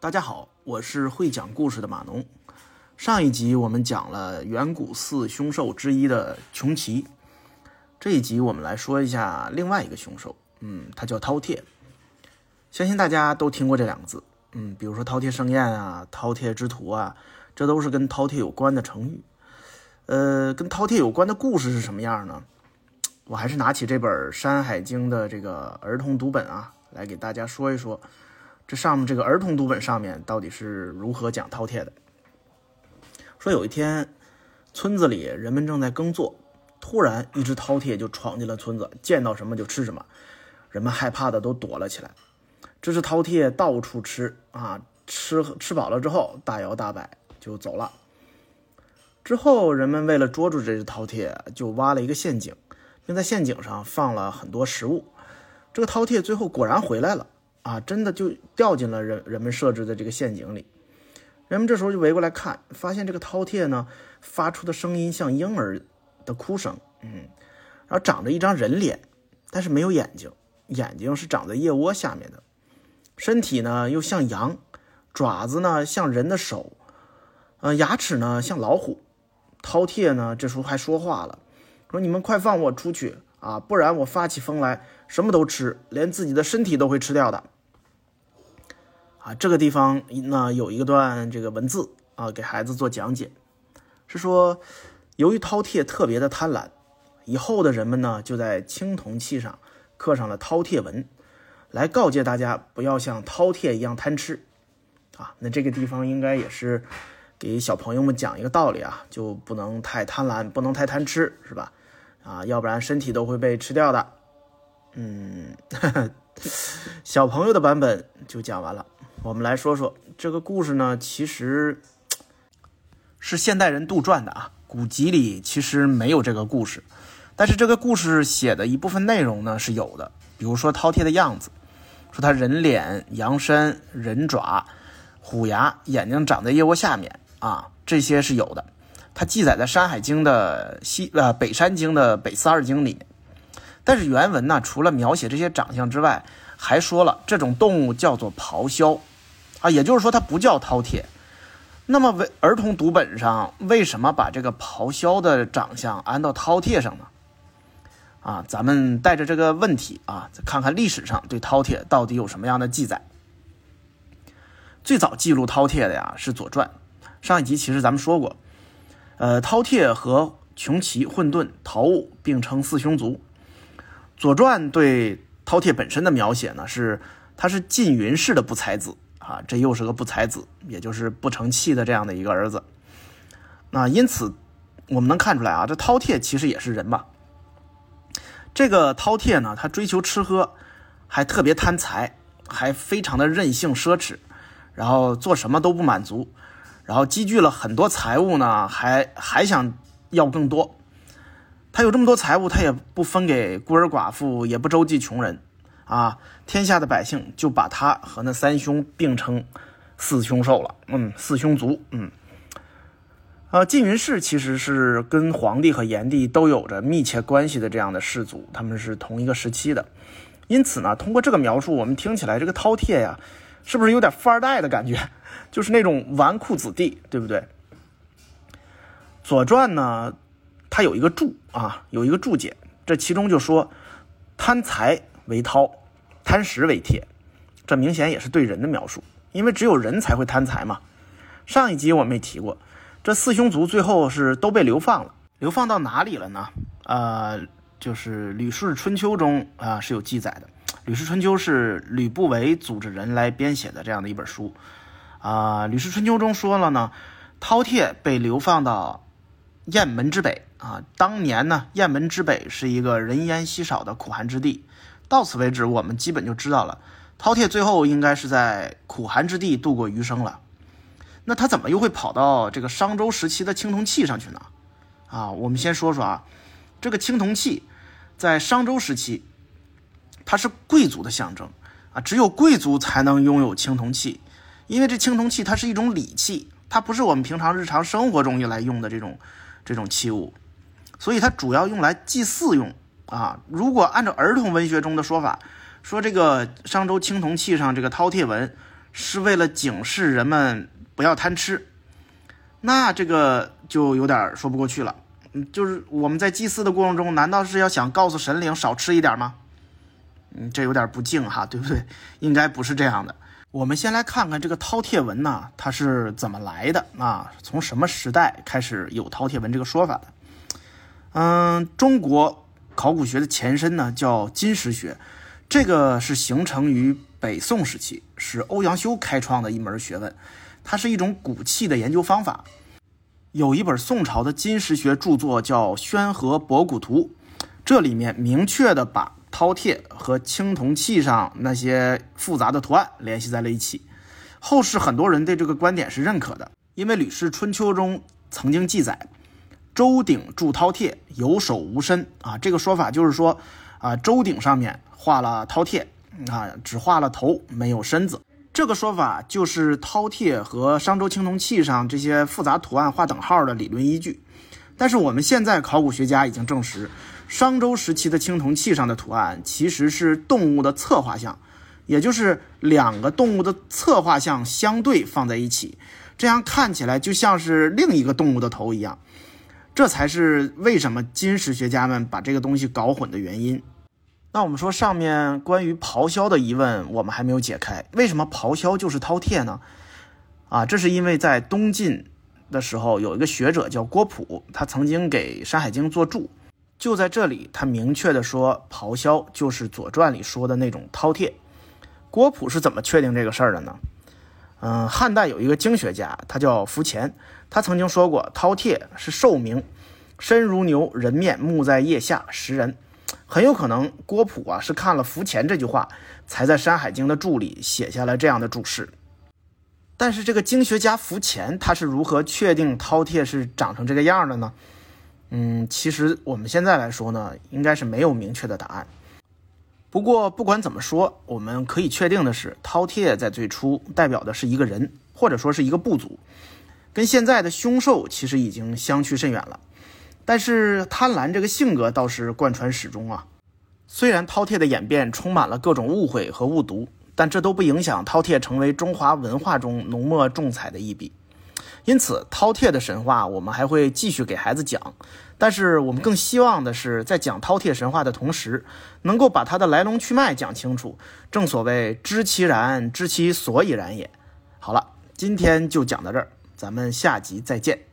大家好，我是会讲故事的马农。上一集我们讲了远古四凶兽之一的穷奇，这一集我们来说一下另外一个凶兽，嗯，它叫饕餮。相信大家都听过这两个字，嗯，比如说饕餮盛宴啊、饕餮之徒啊，这都是跟饕餮有关的成语。呃，跟饕餮有关的故事是什么样呢？我还是拿起这本《山海经》的这个儿童读本啊，来给大家说一说。这上面这个儿童读本上面到底是如何讲饕餮的？说有一天，村子里人们正在耕作，突然一只饕餮就闯进了村子，见到什么就吃什么，人们害怕的都躲了起来。这只饕餮到处吃啊，吃吃饱了之后大摇大摆就走了。之后人们为了捉住这只饕餮，就挖了一个陷阱，并在陷阱上放了很多食物。这个饕餮最后果然回来了。啊，真的就掉进了人人们设置的这个陷阱里。人们这时候就围过来看，发现这个饕餮呢发出的声音像婴儿的哭声，嗯，然后长着一张人脸，但是没有眼睛，眼睛是长在腋窝下面的，身体呢又像羊，爪子呢像人的手，呃，牙齿呢像老虎。饕餮呢这时候还说话了，说：“你们快放我出去啊，不然我发起疯来什么都吃，连自己的身体都会吃掉的。”啊，这个地方呢有一个段这个文字啊，给孩子做讲解，是说由于饕餮特别的贪婪，以后的人们呢就在青铜器上刻上了饕餮纹，来告诫大家不要像饕餮一样贪吃。啊，那这个地方应该也是给小朋友们讲一个道理啊，就不能太贪婪，不能太贪吃，是吧？啊，要不然身体都会被吃掉的。嗯，小朋友的版本就讲完了。我们来说说这个故事呢，其实是现代人杜撰的啊，古籍里其实没有这个故事，但是这个故事写的一部分内容呢是有的，比如说饕餮的样子，说他人脸、羊身、人爪、虎牙，眼睛长在腋窝下面啊，这些是有的，它记载在《山海经》的西呃北山经的北四二经里，但是原文呢，除了描写这些长相之外，还说了这种动物叫做咆哮。啊，也就是说它不叫饕餮。那么为儿童读本上为什么把这个咆哮的长相安到饕餮上呢？啊，咱们带着这个问题啊，看看历史上对饕餮到底有什么样的记载。最早记录饕餮的呀是《左传》，上一集其实咱们说过，呃，饕餮和穷奇、混沌、陶物并称四凶族。《左传》对饕餮本身的描写呢是，他是晋云氏的不才子。啊，这又是个不才子，也就是不成器的这样的一个儿子。那因此，我们能看出来啊，这饕餮其实也是人嘛。这个饕餮呢，他追求吃喝，还特别贪财，还非常的任性奢侈，然后做什么都不满足，然后积聚了很多财物呢，还还想要更多。他有这么多财物，他也不分给孤儿寡妇，也不周济穷人。啊，天下的百姓就把他和那三兄并称四凶兽了。嗯，四凶族。嗯，呃，缙云氏其实是跟皇帝和炎帝都有着密切关系的这样的氏族，他们是同一个时期的。因此呢，通过这个描述，我们听起来这个饕餮呀，是不是有点富二代的感觉？就是那种纨绔子弟，对不对？《左传》呢，它有一个注啊，有一个注解，这其中就说贪财。为饕，贪食为餮，这明显也是对人的描述，因为只有人才会贪财嘛。上一集我们也提过，这四兄族最后是都被流放了，流放到哪里了呢？呃，就是《吕氏春秋》中啊是有记载的，《吕氏春秋》是吕不韦组织人来编写的这样的一本书啊，《吕氏春秋》中说了呢，饕餮被流放到雁门之北啊，当年呢，雁门之北是一个人烟稀少的苦寒之地。到此为止，我们基本就知道了，饕餮最后应该是在苦寒之地度过余生了。那他怎么又会跑到这个商周时期的青铜器上去呢？啊，我们先说说啊，这个青铜器在商周时期，它是贵族的象征啊，只有贵族才能拥有青铜器，因为这青铜器它是一种礼器，它不是我们平常日常生活中用来用的这种这种器物，所以它主要用来祭祀用。啊，如果按照儿童文学中的说法，说这个商周青铜器上这个饕餮纹是为了警示人们不要贪吃，那这个就有点说不过去了。嗯，就是我们在祭祀的过程中，难道是要想告诉神灵少吃一点吗？嗯，这有点不敬哈，对不对？应该不是这样的。我们先来看看这个饕餮纹呢，它是怎么来的啊？从什么时代开始有饕餮纹这个说法的？嗯，中国考古学的前身呢叫金石学，这个是形成于北宋时期，是欧阳修开创的一门学问，它是一种骨器的研究方法。有一本宋朝的金石学著作叫《宣和博古图》，这里面明确的把饕餮和青铜器上那些复杂的图案联系在了一起。后世很多人对这个观点是认可的，因为《吕氏春秋》中曾经记载。周鼎铸饕餮，有手无身啊！这个说法就是说，啊，周鼎上面画了饕餮，啊，只画了头，没有身子。这个说法就是饕餮和商周青铜器上这些复杂图案画等号的理论依据。但是我们现在考古学家已经证实，商周时期的青铜器上的图案其实是动物的侧画像，也就是两个动物的侧画像相对放在一起，这样看起来就像是另一个动物的头一样。这才是为什么金石学家们把这个东西搞混的原因。那我们说上面关于咆哮的疑问，我们还没有解开。为什么咆哮就是饕餮呢？啊，这是因为在东晋的时候，有一个学者叫郭璞，他曾经给《山海经》作注，就在这里，他明确的说，咆哮就是《左传》里说的那种饕餮。郭璞是怎么确定这个事儿的呢？嗯，汉代有一个经学家，他叫苻潜。他曾经说过，饕餮是兽名，身如牛，人面，目在腋下，食人。很有可能郭璞啊是看了苻潜这句话，才在《山海经》的注里写下了这样的注释。但是这个经学家苻潜他是如何确定饕餮是长成这个样的呢？嗯，其实我们现在来说呢，应该是没有明确的答案。不过不管怎么说，我们可以确定的是，饕餮在最初代表的是一个人，或者说是一个部族。跟现在的凶兽其实已经相去甚远了，但是贪婪这个性格倒是贯穿始终啊。虽然饕餮的演变充满了各种误会和误读，但这都不影响饕餮成为中华文化中浓墨重彩的一笔。因此，饕餮的神话我们还会继续给孩子讲，但是我们更希望的是在讲饕餮神话的同时，能够把它的来龙去脉讲清楚。正所谓知其然，知其所以然也。好了，今天就讲到这儿。咱们下集再见。